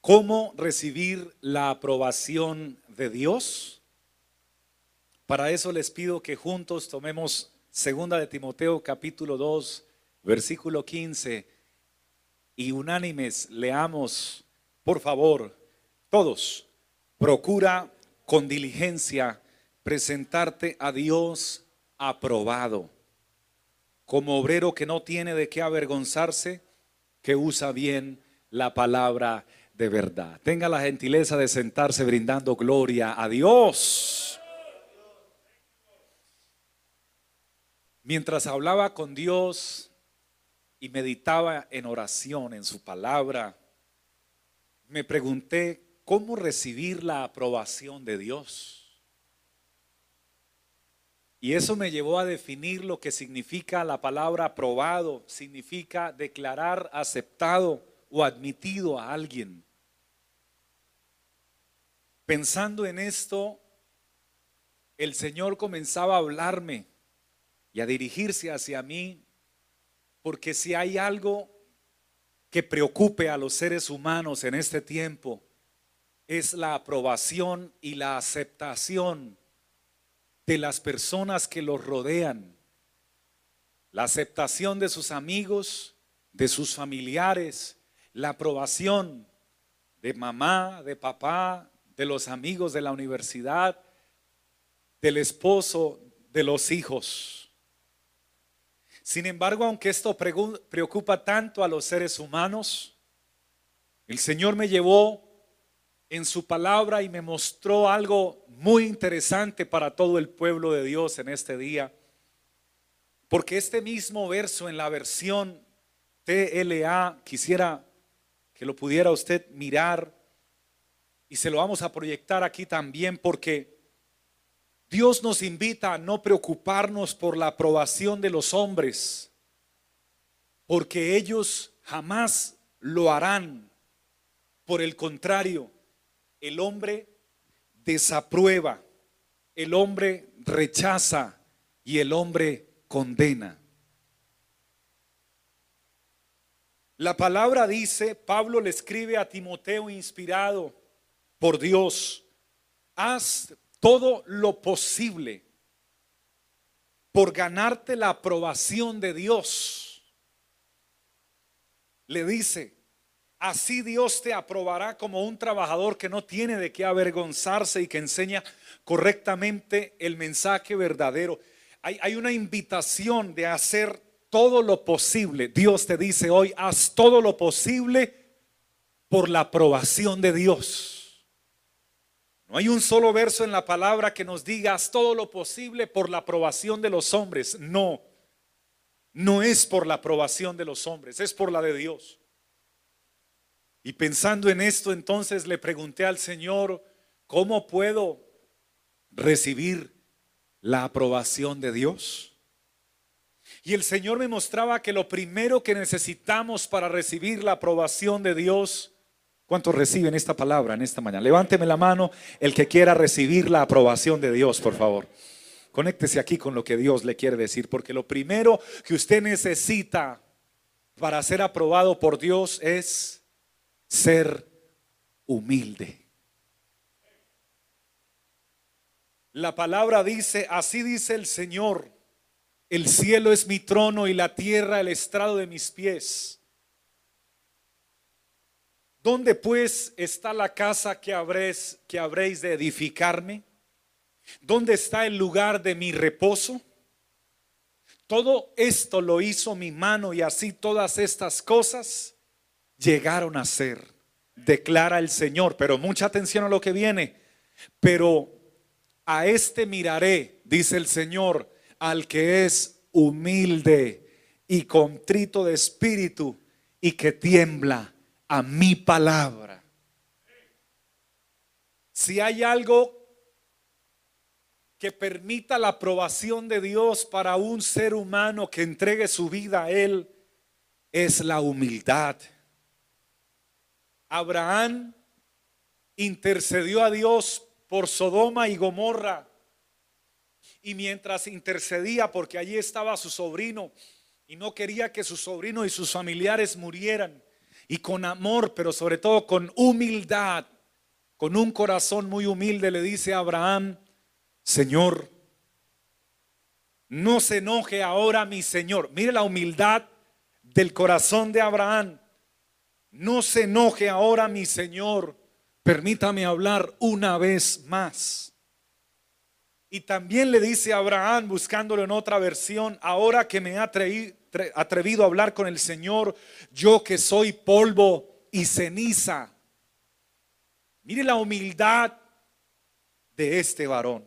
¿Cómo recibir la aprobación de Dios? Para eso les pido que juntos tomemos segunda de Timoteo capítulo 2, versículo 15 y unánimes leamos, por favor, todos, procura con diligencia presentarte a Dios aprobado, como obrero que no tiene de qué avergonzarse, que usa bien la palabra de verdad. Tenga la gentileza de sentarse brindando gloria a Dios. Mientras hablaba con Dios y meditaba en oración, en su palabra, me pregunté cómo recibir la aprobación de Dios. Y eso me llevó a definir lo que significa la palabra aprobado, significa declarar aceptado o admitido a alguien. Pensando en esto, el Señor comenzaba a hablarme y a dirigirse hacia mí, porque si hay algo que preocupe a los seres humanos en este tiempo, es la aprobación y la aceptación de las personas que los rodean, la aceptación de sus amigos, de sus familiares, la aprobación de mamá, de papá, de los amigos de la universidad, del esposo, de los hijos. Sin embargo, aunque esto preocupa tanto a los seres humanos, el Señor me llevó en su palabra y me mostró algo muy interesante para todo el pueblo de Dios en este día. Porque este mismo verso en la versión TLA, quisiera que lo pudiera usted mirar y se lo vamos a proyectar aquí también porque Dios nos invita a no preocuparnos por la aprobación de los hombres, porque ellos jamás lo harán. Por el contrario, el hombre desaprueba, el hombre rechaza y el hombre condena. La palabra dice, Pablo le escribe a Timoteo inspirado, por Dios, haz todo lo posible por ganarte la aprobación de Dios. Le dice, así Dios te aprobará como un trabajador que no tiene de qué avergonzarse y que enseña correctamente el mensaje verdadero. Hay, una invitación de hacer todo lo posible. Dios te dice hoy, haz todo lo posible por la aprobación de Dios. No hay un solo verso en la palabra que nos diga haz todo lo posible por la aprobación de los hombres. No, no es por la aprobación de los hombres, es por la de Dios. Y pensando en esto, entonces le pregunté al Señor, ¿cómo puedo recibir la aprobación de Dios? Y el Señor me mostraba que lo primero que necesitamos para recibir la aprobación de Dios ¿Cuántos reciben esta palabra en esta mañana? Levánteme la mano el que quiera recibir la aprobación de Dios, por favor. Conéctese aquí con lo que Dios le quiere decir, porque lo primero que usted necesita para ser aprobado por Dios es ser humilde. La palabra dice, así dice el Señor, el cielo es mi trono y la tierra el estrado de mis pies. ¿Dónde pues está la casa que habréis, que habréis de edificarme? ¿Dónde está el lugar de mi reposo? Todo esto lo hizo mi mano y así todas estas cosas llegaron a ser, declara el Señor. Pero mucha atención a lo que viene. Pero a este miraré, dice el Señor, al que es humilde y contrito de espíritu y que tiembla a mi palabra. Si hay algo que permita la aprobación de Dios para un ser humano que entregue su vida a Él, es la humildad. Abraham intercedió a Dios por Sodoma y Gomorra. Y mientras intercedía, porque allí estaba su sobrino, y no quería que su sobrino y sus familiares murieran, y con amor, pero sobre todo con humildad, con un corazón muy humilde, le dice a Abraham, Señor, no se enoje ahora mi Señor. Mire la humildad del corazón de Abraham. No se enoje ahora mi Señor. Permítame hablar una vez más. Y también le dice a Abraham, buscándolo en otra versión, ahora que me he atrevido a hablar con el Señor, yo que soy polvo y ceniza. Mire la humildad de este varón.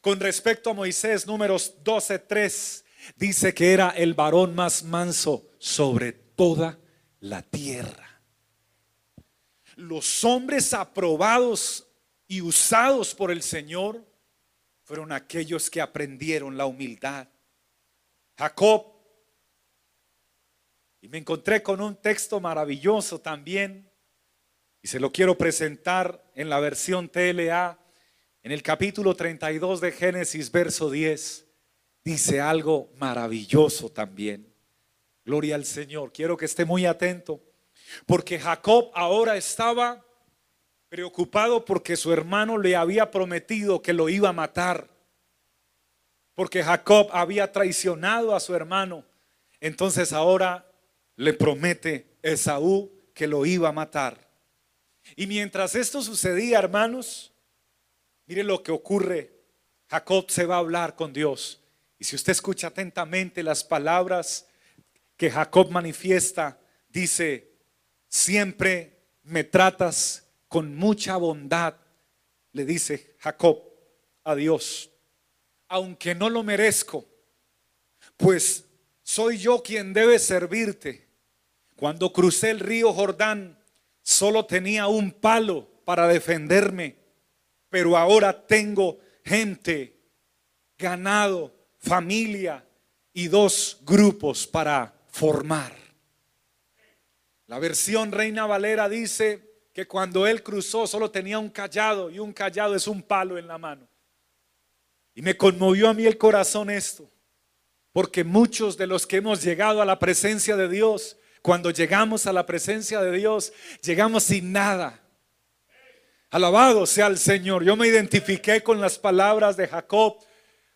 Con respecto a Moisés, números 12:3, dice que era el varón más manso sobre toda la tierra. Los hombres aprobados y usados por el Señor fueron aquellos que aprendieron la humildad. Jacob. Y me encontré con un texto maravilloso también, y se lo quiero presentar en la versión TLA, en el capítulo 32 de Génesis, verso 10. Dice algo maravilloso también. Gloria al Señor. Quiero que esté muy atento, porque Jacob ahora estaba preocupado porque su hermano le había prometido que lo iba a matar. Porque Jacob había traicionado a su hermano. Entonces ahora le promete Esaú que lo iba a matar. Y mientras esto sucedía, hermanos, mire lo que ocurre. Jacob se va a hablar con Dios. Y si usted escucha atentamente las palabras que Jacob manifiesta, dice, siempre me tratas con mucha bondad, le dice Jacob a Dios, aunque no lo merezco, pues soy yo quien debe servirte. Cuando crucé el río Jordán, solo tenía un palo para defenderme, pero ahora tengo gente, ganado, familia y dos grupos para formar. La versión Reina Valera dice, que cuando él cruzó solo tenía un callado y un callado es un palo en la mano. Y me conmovió a mí el corazón esto, porque muchos de los que hemos llegado a la presencia de Dios, cuando llegamos a la presencia de Dios, llegamos sin nada. Alabado sea el Señor. Yo me identifiqué con las palabras de Jacob.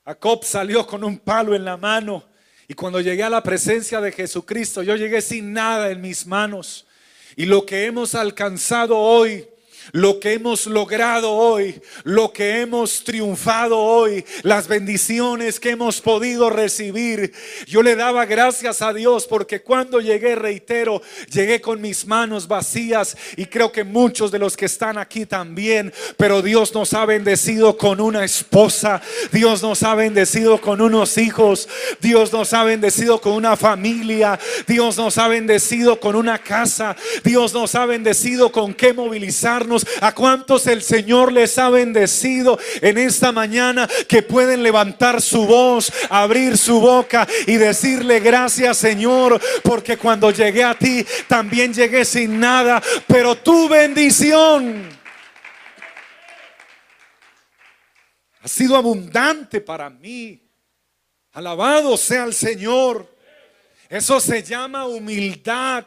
Jacob salió con un palo en la mano. Y cuando llegué a la presencia de Jesucristo, yo llegué sin nada en mis manos. Y lo que hemos alcanzado hoy lo que hemos logrado hoy, lo que hemos triunfado hoy, las bendiciones que hemos podido recibir. Yo le daba gracias a Dios porque cuando llegué, reitero, llegué con mis manos vacías y creo que muchos de los que están aquí también, pero Dios nos ha bendecido con una esposa, Dios nos ha bendecido con unos hijos, Dios nos ha bendecido con una familia, Dios nos ha bendecido con una casa, Dios nos ha bendecido con qué movilizarnos a cuántos el Señor les ha bendecido en esta mañana que pueden levantar su voz, abrir su boca y decirle gracias Señor, porque cuando llegué a ti también llegué sin nada, pero tu bendición ha sido abundante para mí. Alabado sea el Señor. Eso se llama humildad.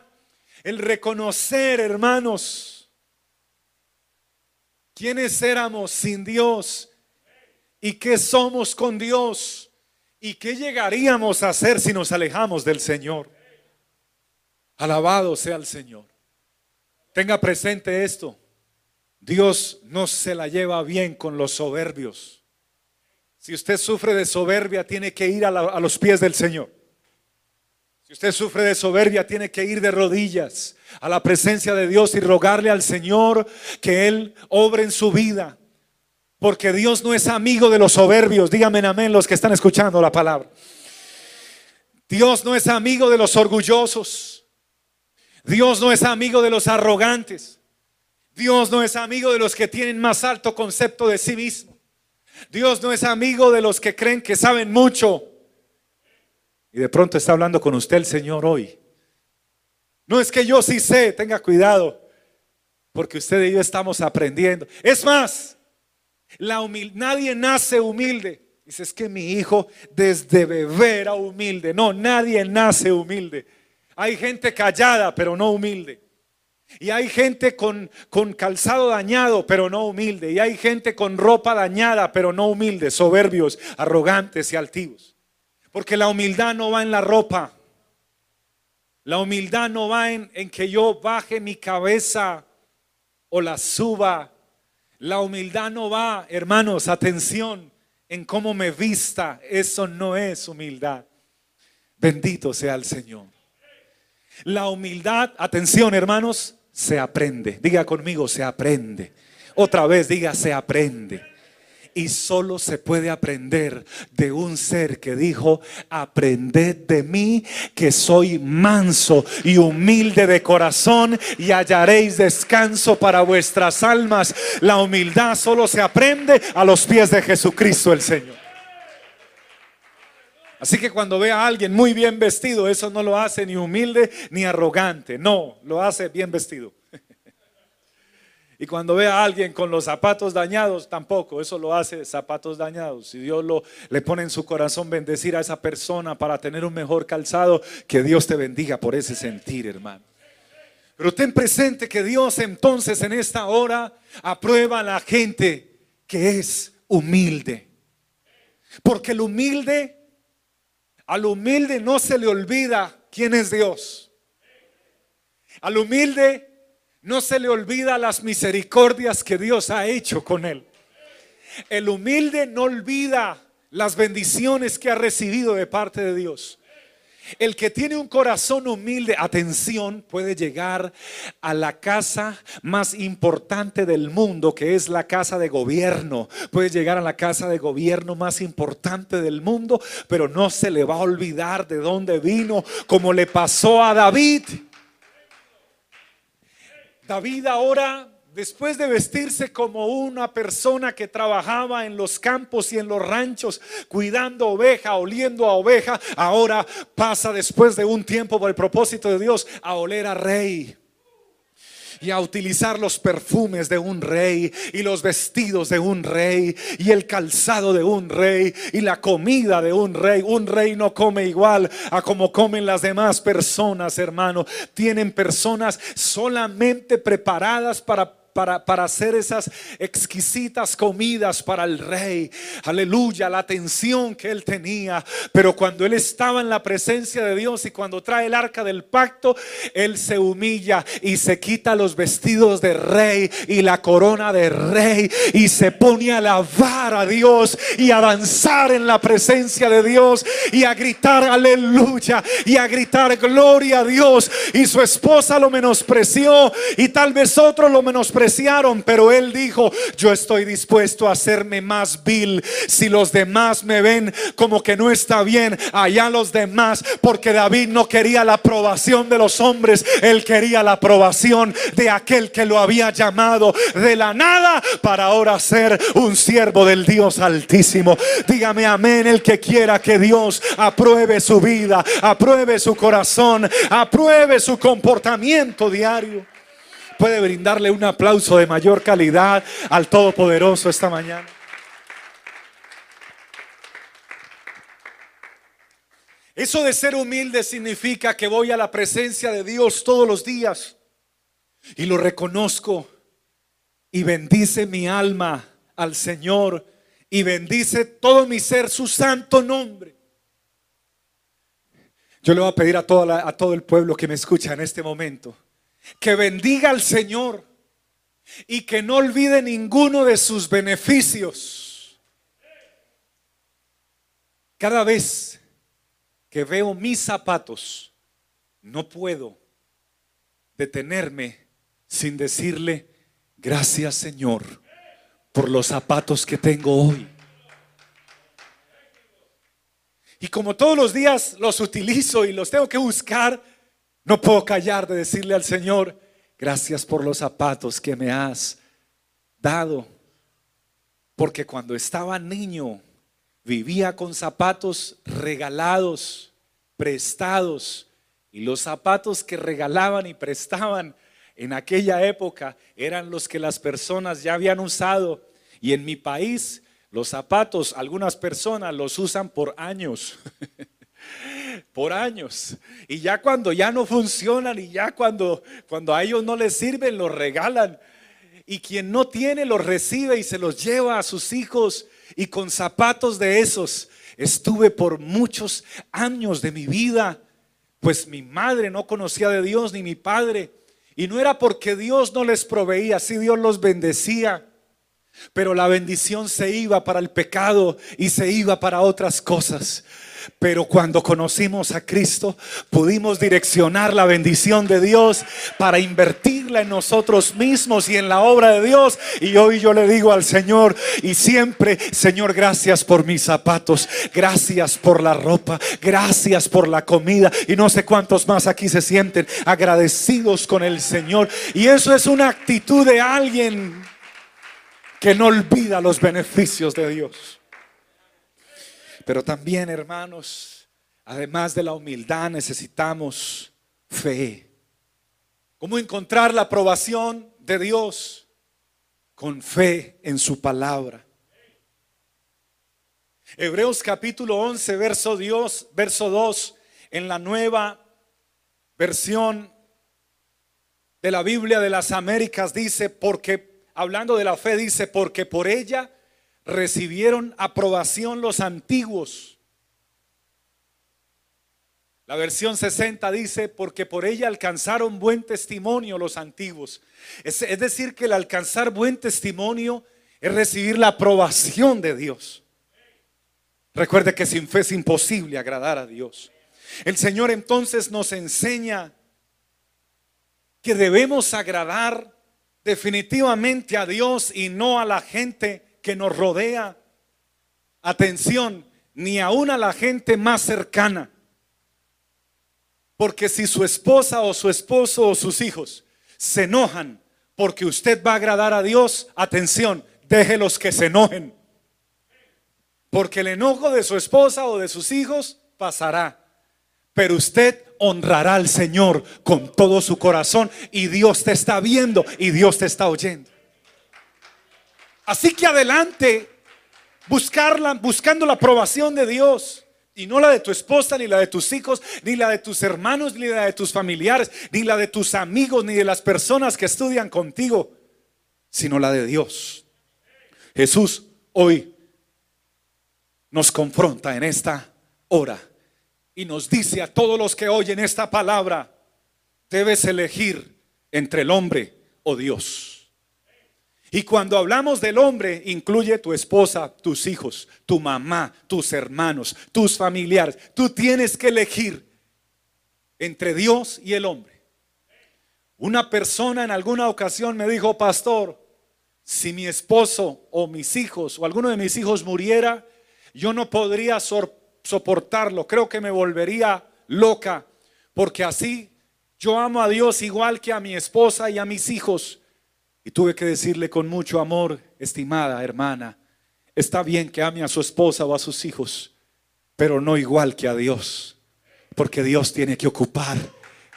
El reconocer, hermanos, quiénes éramos sin Dios y qué somos con Dios y qué llegaríamos a hacer si nos alejamos del Señor. Alabado sea el Señor. Tenga presente esto. Dios no se la lleva bien con los soberbios. Si usted sufre de soberbia, tiene que ir a, a los pies del Señor. Si usted sufre de soberbia, tiene que ir de rodillas a la presencia de Dios y rogarle al Señor que Él obre en su vida. Porque Dios no es amigo de los soberbios. Díganme amén los que están escuchando la palabra. Dios no es amigo de los orgullosos. Dios no es amigo de los arrogantes. Dios no es amigo de los que tienen más alto concepto de sí mismo. Dios no es amigo de los que creen que saben mucho. Y de pronto está hablando con usted el Señor hoy. No es que yo sí sé, tenga cuidado, porque usted y yo estamos aprendiendo. Es más, nadie nace humilde. Dice, es que mi hijo desde bebé era humilde. No, nadie nace humilde. Hay gente callada, pero no humilde. Y hay gente con, con, calzado dañado, pero no humilde. Y hay gente con ropa dañada, pero no humilde, soberbios, arrogantes y altivos. Porque la humildad no va en la ropa. La humildad no va en, que yo baje mi cabeza o la suba. La humildad no va, hermanos, atención, en cómo me vista. Eso no es humildad. Bendito sea el Señor. La humildad, atención hermanos, se aprende. Diga conmigo, se aprende. Otra vez, diga, se aprende. Y solo se puede aprender de un ser que dijo, aprended de mí que soy manso y humilde de corazón y hallaréis descanso para vuestras almas. La humildad solo se aprende a los pies de Jesucristo el Señor. Así que cuando ve a alguien muy bien vestido, eso no lo hace ni humilde ni arrogante. No, lo hace bien vestido. Y cuando ve a alguien con los zapatos dañados, tampoco, eso lo hace zapatos dañados. Si Dios lo, le pone en su corazón bendecir a esa persona para tener un mejor calzado, que Dios te bendiga por ese sentir, hermano. Pero ten presente que Dios entonces en esta hora aprueba a la gente que es humilde. Porque el humilde al humilde no se le olvida quién es Dios. Al humilde no se le olvida las misericordias que Dios ha hecho con él. El humilde no olvida las bendiciones que ha recibido de parte de Dios. El que tiene un corazón humilde, atención, puede llegar a la casa más importante del mundo, que es la casa de gobierno. Puede llegar a la casa de gobierno más importante del mundo, pero no se le va a olvidar de dónde vino, como le pasó a David. David ahora después de vestirse como una persona que trabajaba en los campos y en los ranchos, cuidando oveja, oliendo a oveja, ahora pasa después de un tiempo por el propósito de Dios a oler a rey y a utilizar los perfumes de un rey y los vestidos de un rey y el calzado de un rey y la comida de un rey. Un rey no come igual a como comen las demás personas, hermano. Tienen personas solamente preparadas para para, hacer esas exquisitas comidas para el rey. Aleluya, la atención que él tenía. Pero cuando él estaba en la presencia de Dios y cuando trae el arca del pacto, él se humilla y se quita los vestidos de rey y la corona de rey y se pone a alabar a Dios y a danzar en la presencia de Dios y a gritar aleluya y a gritar gloria a Dios. Y su esposa lo menospreció y tal vez otro lo menospreció pero él dijo, yo estoy dispuesto a hacerme más vil si los demás me ven como que no está bien, allá los demás, porque David no quería la aprobación de los hombres, él quería la aprobación de aquel que lo había llamado de la nada para ahora ser un siervo del Dios altísimo. Dígame amén el que quiera que Dios apruebe su vida, apruebe su corazón, apruebe su comportamiento diario puede brindarle un aplauso de mayor calidad al Todopoderoso esta mañana? Eso de ser humilde significa que voy a la presencia de Dios todos los días y lo reconozco y bendice mi alma al Señor y bendice todo mi ser su santo nombre. Yo le voy a pedir a, toda a todo el pueblo que me escucha en este momento que bendiga al Señor y que no olvide ninguno de sus beneficios. Cada vez que veo mis zapatos, no puedo detenerme sin decirle, gracias Señor por los zapatos que tengo hoy. Y como todos los días los utilizo y los tengo que buscar, no puedo callar de decirle al Señor, gracias por los zapatos que me has dado. Porque cuando estaba niño vivía con zapatos regalados, prestados. Y los zapatos que regalaban y prestaban en aquella época eran los que las personas ya habían usado. Y en mi país los zapatos, algunas personas los usan por años. por años. Y ya cuando ya no funcionan y ya cuando, cuando a ellos no les sirven, los regalan. Y quien no tiene, los recibe y se los lleva a sus hijos. Y con zapatos de esos estuve por muchos años de mi vida. Pues mi madre no conocía de Dios ni mi padre. Y no era porque Dios no les proveía, si Dios los bendecía. Pero la bendición se iba para el pecado y se iba para otras cosas. Pero cuando conocimos a Cristo, pudimos direccionar la bendición de Dios para invertirla en nosotros mismos y en la obra de Dios. Y hoy yo le digo al Señor, y siempre, Señor, gracias por mis zapatos, gracias por la ropa, gracias por la comida. Y no sé cuántos más aquí se sienten agradecidos con el Señor. Y eso es una actitud de alguien que no olvida los beneficios de Dios. Pero también, hermanos, además de la humildad, necesitamos fe. ¿Cómo encontrar la aprobación de Dios? Con fe en su palabra. Hebreos capítulo 11, verso, Dios, verso 2, en la nueva versión de la Biblia de las Américas dice, porque, hablando de la fe, dice, porque por ella recibieron aprobación los antiguos. La versión 60 dice, porque por ella alcanzaron buen testimonio los antiguos. Es, decir, que el alcanzar buen testimonio es recibir la aprobación de Dios. Recuerde que sin fe es imposible agradar a Dios. El Señor entonces nos enseña que debemos agradar definitivamente a Dios y no a la gente que nos rodea. Atención, ni aún a la gente más cercana. Porque si su esposa o su esposo o sus hijos se enojan porque usted va a agradar a Dios, atención, déjelos que se enojen. Porque el enojo de su esposa o de sus hijos pasará. Pero usted honrará al Señor con todo su corazón y Dios te está viendo y Dios te está oyendo. Así que adelante, buscarla, buscando la aprobación de Dios. Y no la de tu esposa, ni la de tus hijos, ni la de tus hermanos, ni la de tus familiares, ni la de tus amigos, ni de las personas que estudian contigo, sino la de Dios. Jesús hoy nos confronta en esta hora y nos dice a todos los que oyen esta palabra, debes elegir entre el hombre o Dios. Y cuando hablamos del hombre, incluye tu esposa, tus hijos, tu mamá, tus hermanos, tus familiares. Tú tienes que elegir entre Dios y el hombre. Una persona en alguna ocasión me dijo, pastor, si mi esposo o mis hijos o alguno de mis hijos muriera, yo no podría soportarlo. Creo que me volvería loca, porque así yo amo a Dios igual que a mi esposa y a mis hijos. Y tuve que decirle con mucho amor, estimada hermana, está bien que ame a su esposa o a sus hijos, pero no igual que a Dios, porque Dios tiene que ocupar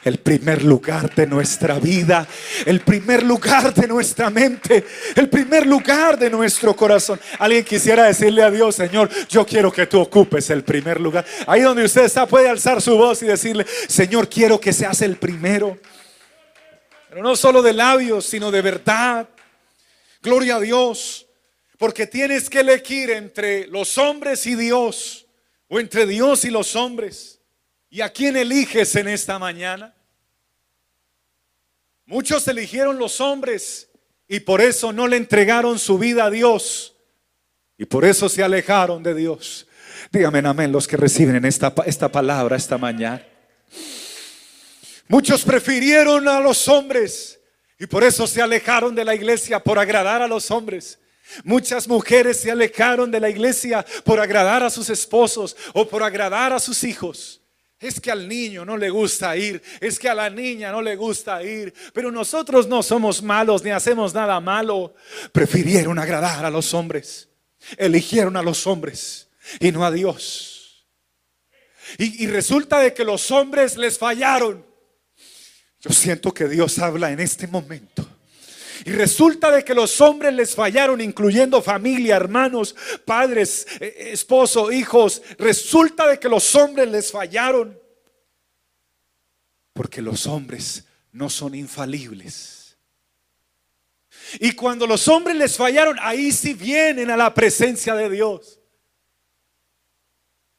el primer lugar de nuestra vida, el primer lugar de nuestra mente, el primer lugar de nuestro corazón. Alguien quisiera decirle a Dios, Señor, yo quiero que tú ocupes el primer lugar. Ahí donde usted está puede alzar su voz y decirle, Señor, quiero que seas el primero. Pero no solo de labios, sino de verdad. Gloria a Dios. Porque tienes que elegir entre los hombres y Dios. O entre Dios y los hombres. ¿Y a quién eliges en esta mañana? Muchos eligieron los hombres y por eso no le entregaron su vida a Dios. Y por eso se alejaron de Dios. Dígame amén los que reciben en esta, esta palabra esta mañana. Muchos prefirieron a los hombres y por eso se alejaron de la iglesia por agradar a los hombres. Muchas mujeres se alejaron de la iglesia por agradar a sus esposos o por agradar a sus hijos. Es que al niño no le gusta ir, es que a la niña no le gusta ir, pero nosotros no somos malos ni hacemos nada malo. Prefirieron agradar a los hombres, eligieron a los hombres y no a Dios. Y, resulta de que los hombres les fallaron. Yo siento que Dios habla en este momento Y resulta de que los hombres les fallaron, incluyendo familia, hermanos, padres, eh, esposo, hijos. Resulta de que los hombres les fallaron. Porque los hombres no son infalibles. Y cuando los hombres les fallaron, ahí sí vienen a la presencia de Dios.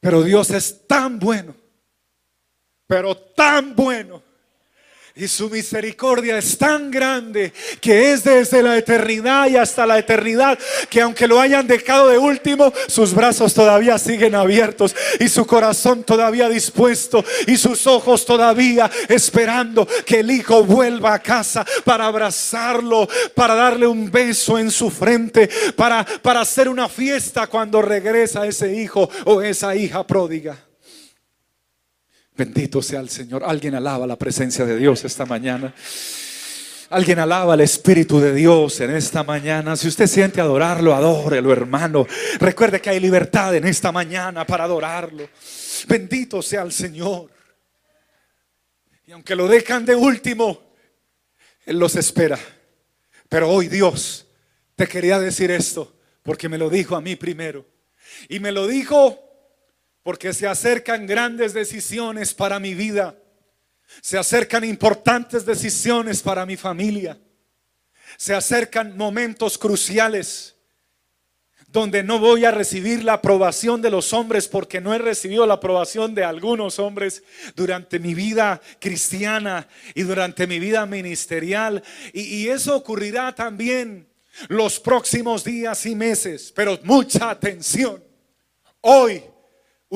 Pero Dios es tan bueno, pero tan bueno y su misericordia es tan grande que es desde la eternidad y hasta la eternidad que aunque lo hayan dejado de último, sus brazos todavía siguen abiertos y su corazón todavía dispuesto y sus ojos todavía esperando que el hijo vuelva a casa para abrazarlo, para darle un beso en su frente, para, para hacer una fiesta cuando regresa ese hijo o esa hija pródiga. Bendito sea el Señor. Alguien alaba la presencia de Dios esta mañana. Alguien alaba al Espíritu de Dios en esta mañana. Si usted siente adorarlo, adórelo, hermano. Recuerde que hay libertad en esta mañana para adorarlo. Bendito sea el Señor. Y aunque lo dejan de último, Él los espera. Pero hoy Dios te quería decir esto, porque me lo dijo a mí primero. Y me lo dijo porque se acercan grandes decisiones para mi vida. Se acercan importantes decisiones para mi familia. Se acercan momentos cruciales donde no voy a recibir la aprobación de los hombres porque no he recibido la aprobación de algunos hombres durante mi vida cristiana y durante mi vida ministerial. Y, eso ocurrirá también los próximos días y meses. Pero mucha atención. Hoy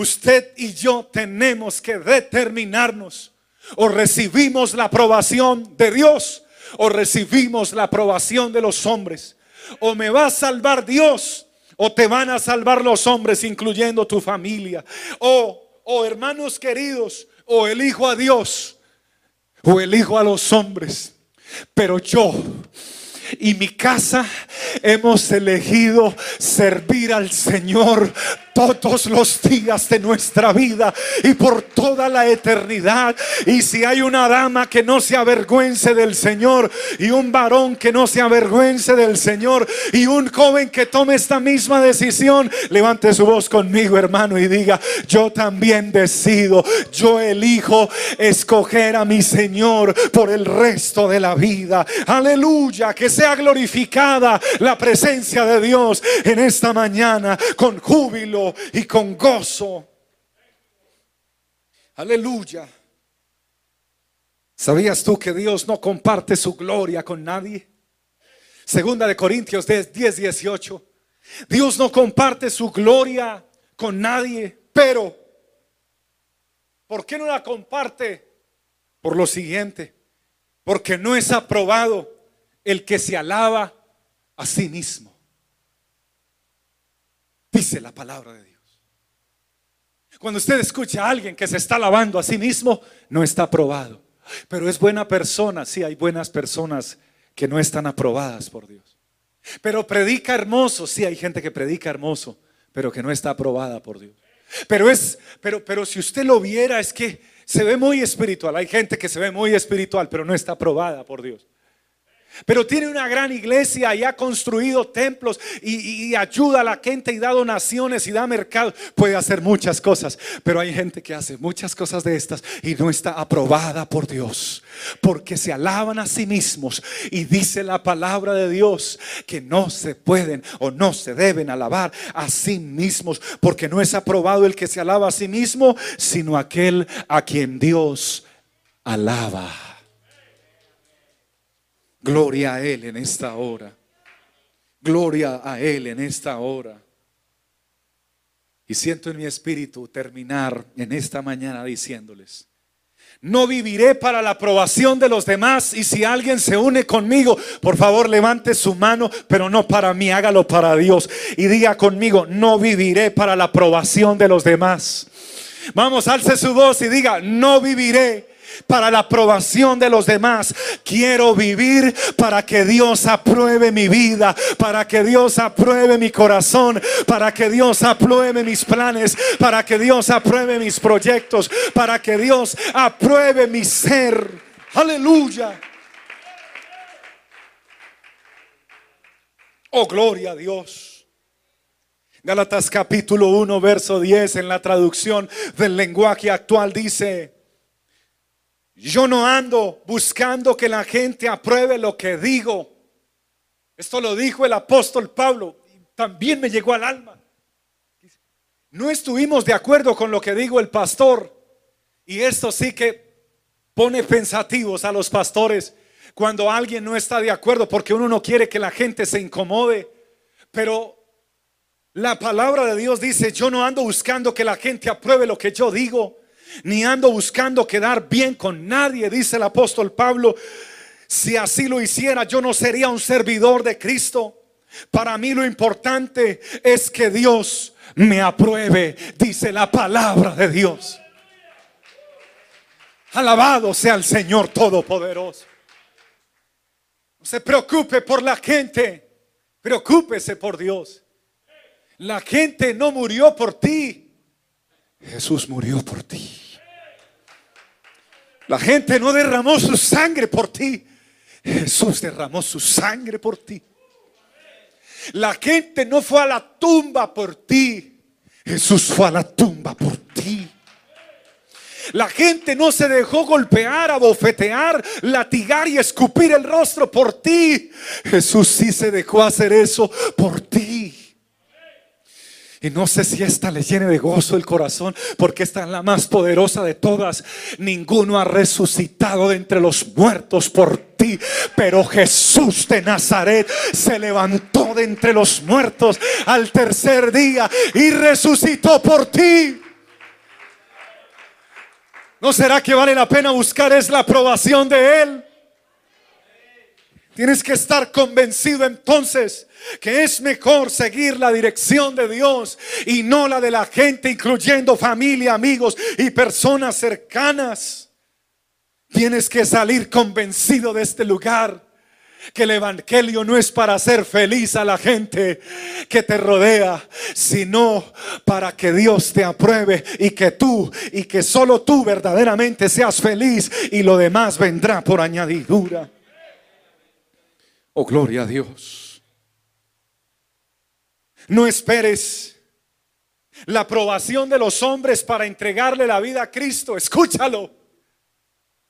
usted y yo tenemos que determinarnos. O recibimos la aprobación de Dios o recibimos la aprobación de los hombres. O me va a salvar Dios o te van a salvar los hombres, incluyendo tu familia. O, o hermanos queridos, o elijo a Dios o elijo a los hombres. Pero yo y mi casa hemos elegido servir al Señor todos los días de nuestra vida y por toda la eternidad. Y si hay una dama que no se avergüence del Señor y un varón que no se avergüence del Señor y un joven que tome esta misma decisión, levante su voz conmigo, hermano, y diga, yo también decido, yo elijo escoger a mi Señor por el resto de la vida. Aleluya, que sea glorificada la presencia de Dios en esta mañana con júbilo y con gozo. Aleluya. ¿Sabías tú que Dios no comparte su gloria con nadie? Segunda de Corintios 10, 18. Dios no comparte su gloria con nadie, pero ¿por qué no la comparte? Por lo siguiente, porque no es aprobado el que se alaba a sí mismo. Dice la palabra de Dios. Cuando usted escucha a alguien que se está alabando a sí mismo, no está aprobado. Pero es buena persona. Sí, hay buenas personas que no están aprobadas por Dios. Pero predica hermoso. Sí, hay gente que predica hermoso, pero que no está aprobada por Dios. Pero es, pero, pero si usted lo viera, es que se ve muy espiritual. Hay gente que se ve muy espiritual, pero no está aprobada por Dios. Pero tiene una gran iglesia y ha construido templos y, ayuda a la gente y da donaciones y da mercado. Puede hacer muchas cosas, pero hay gente que hace muchas cosas de estas y no está aprobada por Dios. Porque se alaban a sí mismos y dice la palabra de Dios que no se pueden o no se deben alabar a sí mismos. Porque no es aprobado el que se alaba a sí mismo, sino aquel a quien Dios alaba. Gloria a Él en esta hora. Gloria a Él en esta hora. Y siento en mi espíritu terminar en esta mañana diciéndoles, no viviré para la aprobación de los demás y si alguien se une conmigo, por favor levante su mano, pero no para mí, hágalo para Dios y diga conmigo, no viviré para la aprobación de los demás. Vamos, alce su voz y diga, no viviré para la aprobación de los demás. Quiero vivir para que Dios apruebe mi vida, para que Dios apruebe mi corazón, para que Dios apruebe mis planes, para que Dios apruebe mis proyectos, para que Dios apruebe mi ser. Aleluya. Oh, gloria a Dios. Gálatas capítulo 1, verso 10 en la traducción del lenguaje actual dice, yo no ando buscando que la gente apruebe lo que digo. Esto lo dijo el apóstol Pablo. También me llegó al alma. No estuvimos de acuerdo con lo que dijo el pastor. Y esto sí que pone pensativos a los pastores cuando alguien no está de acuerdo porque uno no quiere que la gente se incomode. Pero la palabra de Dios dice, yo no ando buscando que la gente apruebe lo que yo digo, ni ando buscando quedar bien con nadie, dice el apóstol Pablo. Si así lo hiciera, yo no sería un servidor de Cristo. Para mí lo importante es que Dios me apruebe, dice la palabra de Dios. Alabado sea el Señor Todopoderoso. No se preocupe por la gente, preocúpese por Dios. La gente no murió por ti, Jesús murió por ti. La gente no derramó su sangre por ti, Jesús derramó su sangre por ti. La gente no fue a la tumba por ti, Jesús fue a la tumba por ti. La gente no se dejó golpear, abofetear, latigar y escupir el rostro por ti. Jesús sí se dejó hacer eso por ti. Y no sé si esta le llene de gozo el corazón, porque esta es la más poderosa de todas. Ninguno ha resucitado de entre los muertos por ti, pero Jesús de Nazaret se levantó de entre los muertos al tercer día y resucitó por ti. ¿No será que vale la pena buscar es la aprobación de Él? Tienes que estar convencido entonces que es mejor seguir la dirección de Dios y no la de la gente, incluyendo familia, amigos y personas cercanas. Tienes que salir convencido de este lugar que el Evangelio no es para hacer feliz a la gente que te rodea, sino para que Dios te apruebe y que tú y que solo tú verdaderamente seas feliz y lo demás vendrá por añadidura. Oh, gloria a Dios. No esperes la aprobación de los hombres para entregarle la vida a Cristo. Escúchalo.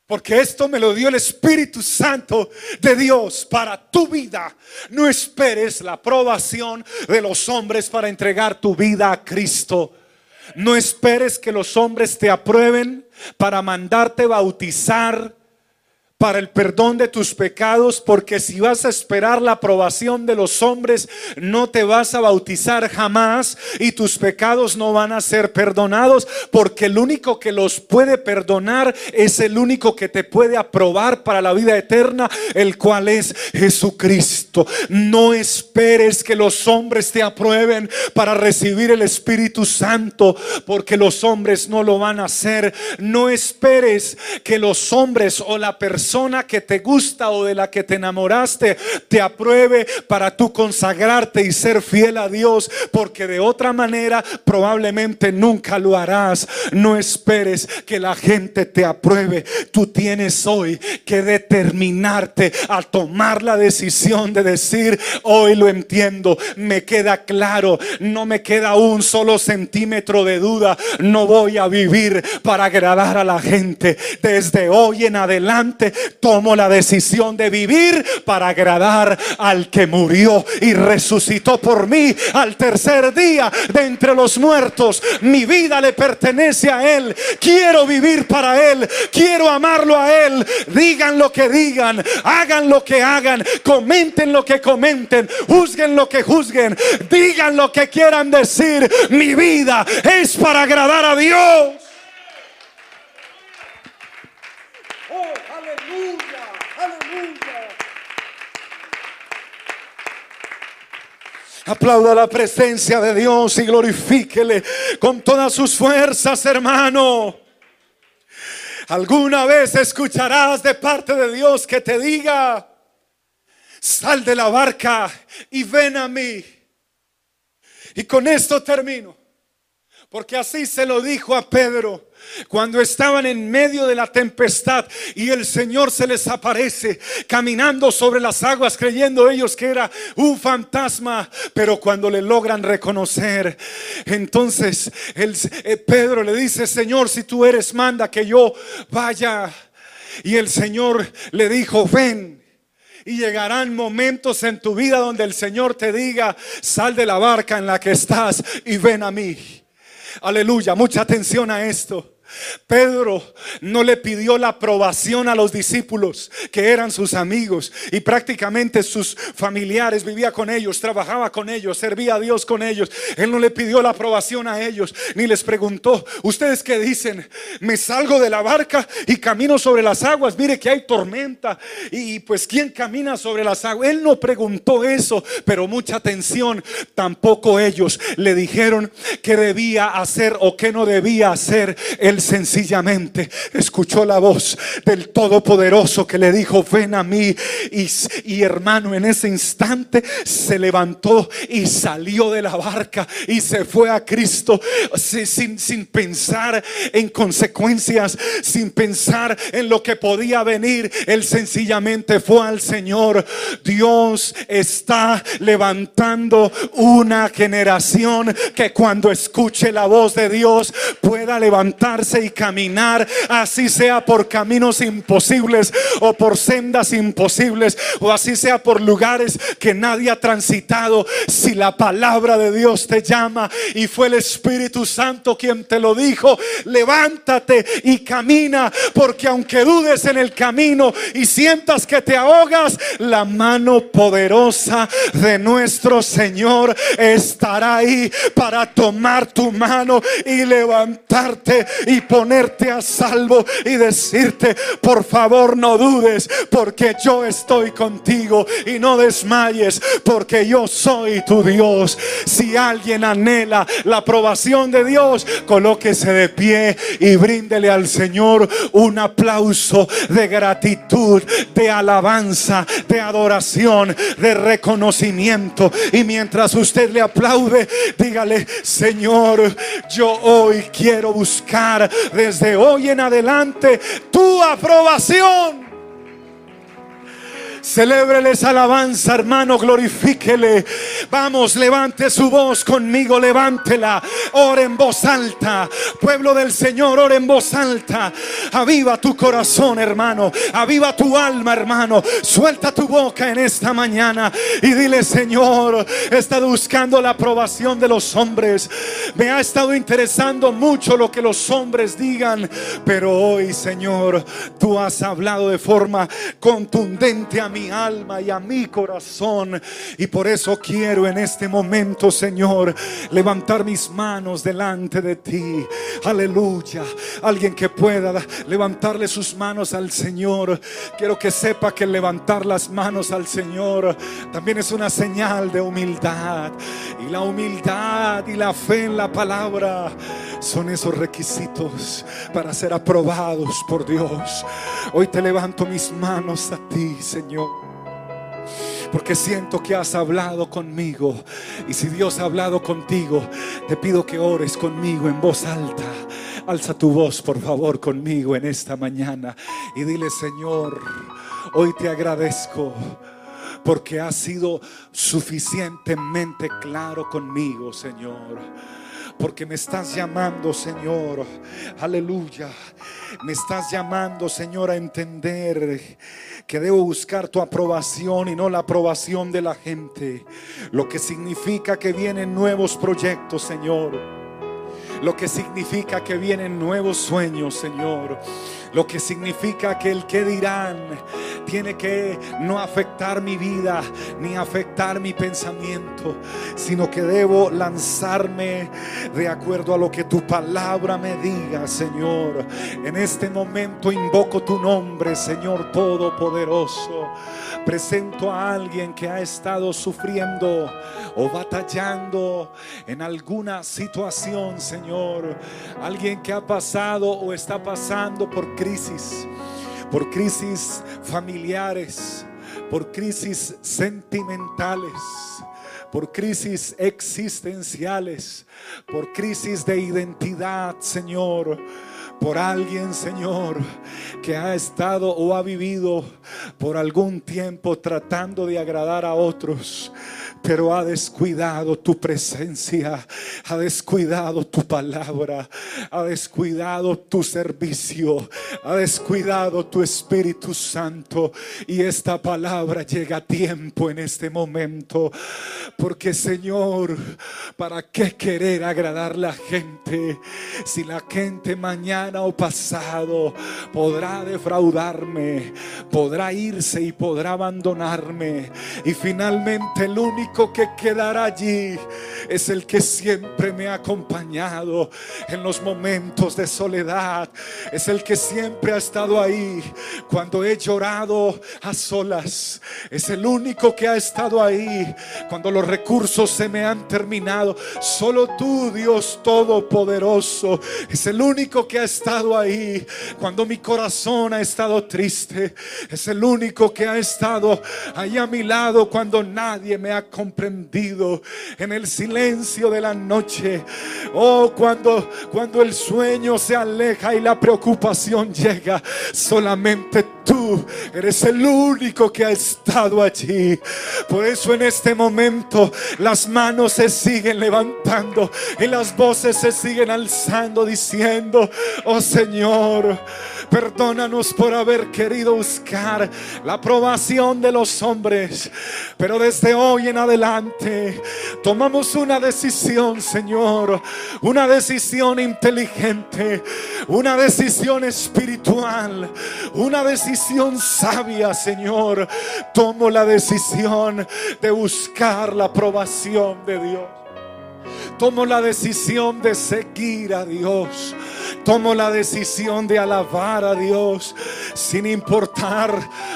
Porque esto me lo dio el Espíritu Santo de Dios para tu vida. No esperes la aprobación de los hombres para entregar tu vida a Cristo. No esperes que los hombres te aprueben para mandarte bautizar para el perdón de tus pecados, porque si vas a esperar la aprobación de los hombres, no te vas a bautizar jamás y tus pecados no van a ser perdonados, porque el único que los puede perdonar es el único que te puede aprobar para la vida eterna, el cual es Jesucristo. No esperes que los hombres te aprueben para recibir el Espíritu Santo, porque los hombres no lo van a hacer. No esperes que los hombres o la persona persona que te gusta o de la que te enamoraste te apruebe para tú consagrarte y ser fiel a Dios, porque de otra manera probablemente nunca lo harás. No esperes que la gente te apruebe. Tú tienes hoy que determinarte a tomar la decisión de decir, hoy lo entiendo, me queda claro, no me queda un solo centímetro de duda, no voy a vivir para agradar a la gente. Desde hoy en adelante tomo la decisión de vivir para agradar al que murió y resucitó por mí al tercer día de entre los muertos. Mi vida le pertenece a Él. Quiero vivir para Él. Quiero amarlo a Él. Digan lo que digan. Hagan lo que hagan. Comenten lo que comenten. Juzguen lo que juzguen. Digan lo que quieran decir. Mi vida es para agradar a Dios. Aplauda la presencia de Dios y glorifíquele con todas sus fuerzas, hermano. Alguna vez escucharás de parte de Dios que te diga, sal de la barca y ven a mí. Y con esto termino. Porque así se lo dijo a Pedro cuando estaban en medio de la tempestad y el Señor se les aparece caminando sobre las aguas creyendo ellos que era un fantasma, pero cuando le logran reconocer, entonces eh, Pedro le dice, Señor, si tú eres, manda que yo vaya. Y el Señor le dijo, ven. Y llegarán momentos en tu vida donde el Señor te diga, sal de la barca en la que estás y ven a mí. Aleluya, mucha atención a esto. Pedro no le pidió la aprobación a los discípulos que eran sus amigos y prácticamente sus familiares, vivía con ellos, trabajaba con ellos, servía a Dios con ellos. Él no le pidió la aprobación a ellos ni les preguntó, ¿ustedes qué dicen? Me salgo de la barca y camino sobre las aguas, mire que hay tormenta y pues ¿quién camina sobre las aguas? Él no preguntó eso, pero mucha atención, tampoco ellos le dijeron que debía hacer o que no debía hacer. Sencillamente escuchó la voz del Todopoderoso que le dijo, ven a mí. Y, hermano, en ese instante se levantó y salió de la barca y se fue a Cristo sin, sin pensar en consecuencias, sin pensar en lo que podía venir. Él sencillamente fue al Señor. Dios está levantando una generación que cuando escuche la voz de Dios pueda levantarse y caminar, así sea por caminos imposibles o por sendas imposibles, o así sea por lugares que nadie ha transitado. Si la palabra de Dios te llama y fue el Espíritu Santo quien te lo dijo, levántate y camina, porque aunque dudes en el camino y sientas que te ahogas, la mano poderosa de nuestro Señor estará ahí para tomar tu mano y levantarte y ponerte a salvo y decirte, por favor no dudes, porque yo estoy contigo y no desmayes, porque yo soy tu Dios. Si alguien anhela la aprobación de Dios, colóquese de pie y bríndele al Señor un aplauso de gratitud, de alabanza, de adoración, de reconocimiento. Y mientras usted le aplaude, dígale, Señor, yo hoy quiero buscar desde hoy en adelante tu aprobación. Celébreles alabanza, hermano, glorifíquele. Vamos, levante su voz conmigo, levántela. Ora en voz alta. Pueblo del Señor, ora en voz alta. Aviva tu corazón, hermano. Aviva tu alma, hermano. Suelta tu boca en esta mañana y dile, Señor, he estado buscando la aprobación de los hombres. Me ha estado interesando mucho lo que los hombres digan. Pero hoy, Señor, tú has hablado de forma contundente a mi alma y a mi corazón. Y por eso quiero en este momento, Señor, levantar mis manos delante de ti. Aleluya. Alguien que pueda levantarle sus manos al Señor. Quiero que sepa que levantar las manos al Señor también es una señal de humildad. Y la humildad y la fe en la palabra son esos requisitos para ser aprobados por Dios. Hoy te levanto mis manos a ti, Señor porque siento que has hablado conmigo. Y si Dios ha hablado contigo, te pido que ores conmigo en voz alta. Alza tu voz, por favor, conmigo en esta mañana y dile, Señor, hoy te agradezco porque has sido suficientemente claro conmigo, Señor porque me estás llamando, Señor. Aleluya. Me estás llamando, Señor, a entender que debo buscar tu aprobación y no la aprobación de la gente. Lo que significa que vienen nuevos proyectos, Señor lo que significa que vienen nuevos sueños, Señor. Lo que significa que el que dirán tiene que no afectar mi vida ni afectar mi pensamiento, sino que debo lanzarme de acuerdo a lo que tu palabra me diga, Señor. En este momento invoco tu nombre, Señor Todopoderoso. Presento a alguien que ha estado sufriendo o batallando en alguna situación, Señor. Alguien que ha pasado o está pasando por crisis, por crisis familiares, por crisis sentimentales, por crisis existenciales, por crisis de identidad, Señor por alguien, Señor, que ha estado o ha vivido por algún tiempo tratando de agradar a otros pero ha descuidado tu presencia, ha descuidado tu palabra, ha descuidado tu servicio, ha descuidado tu Espíritu Santo. Y esta palabra llega a tiempo en este momento, porque Señor, ¿para qué querer agradar la gente si la gente mañana o pasado podrá defraudarme, podrá irse y podrá abandonarme? Y finalmente el único que quedará allí es el que siempre me ha acompañado en los momentos de soledad. Es el que siempre ha estado ahí cuando he llorado a solas. Es el único que ha estado ahí cuando los recursos se me han terminado. Solo tú, Dios Todopoderoso, es el único que ha estado ahí cuando mi corazón ha estado triste. Es el único que ha estado ahí a mi lado cuando nadie me ha comprendido en el silencio de la noche. Oh, cuando, cuando el sueño se aleja y la preocupación llega, solamente tú eres el único que ha estado allí. Por eso en este momento las manos se siguen levantando y las voces se siguen alzando diciendo, oh Señor, perdónanos por haber querido buscar la aprobación de los hombres. Pero desde hoy en adelante tomamos una decisión, Señor, una decisión inteligente, una decisión espiritual, una decisión sabia, Señor. Tomo la decisión de buscar la aprobación de Dios. Tomo la decisión de seguir a Dios. Tomo la decisión de alabar a Dios sin importar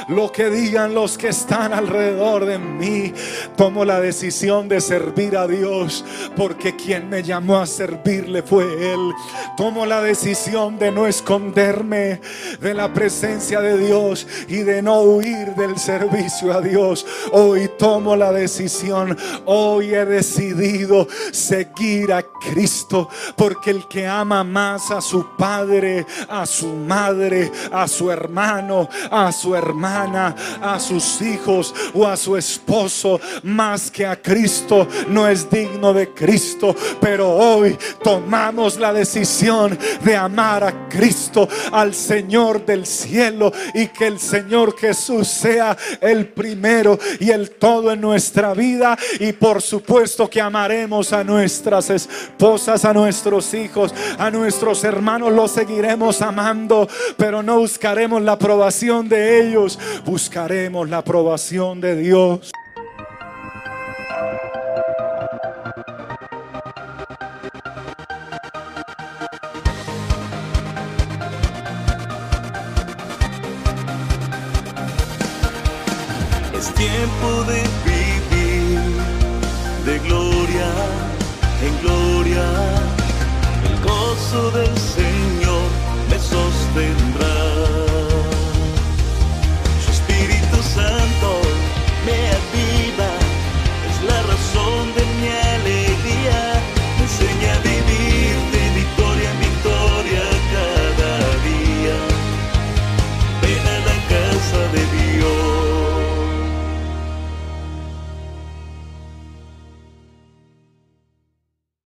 lo que digan los que están alrededor de mí. Tomo la decisión de servir a Dios porque quien me llamó a servirle fue Él. Tomo la decisión de no esconderme de la presencia de Dios y de no huir del servicio a Dios. Hoy tomo la decisión, hoy he decidido seguir a Cristo porque el que ama más a su padre, a su madre, a su hermano, a su hermana, a sus hijos o a su esposo, más que a Cristo, no es digno de Cristo. Pero hoy tomamos la decisión de amar a Cristo, al Señor del cielo, y que el Señor Jesús sea el primero y el todo en nuestra vida. Y por supuesto que amaremos a nuestras esposas, a nuestros hijos, a nuestros hermanos los seguiremos amando, pero no buscaremos la aprobación de ellos, buscaremos la aprobación de Dios. Gloria en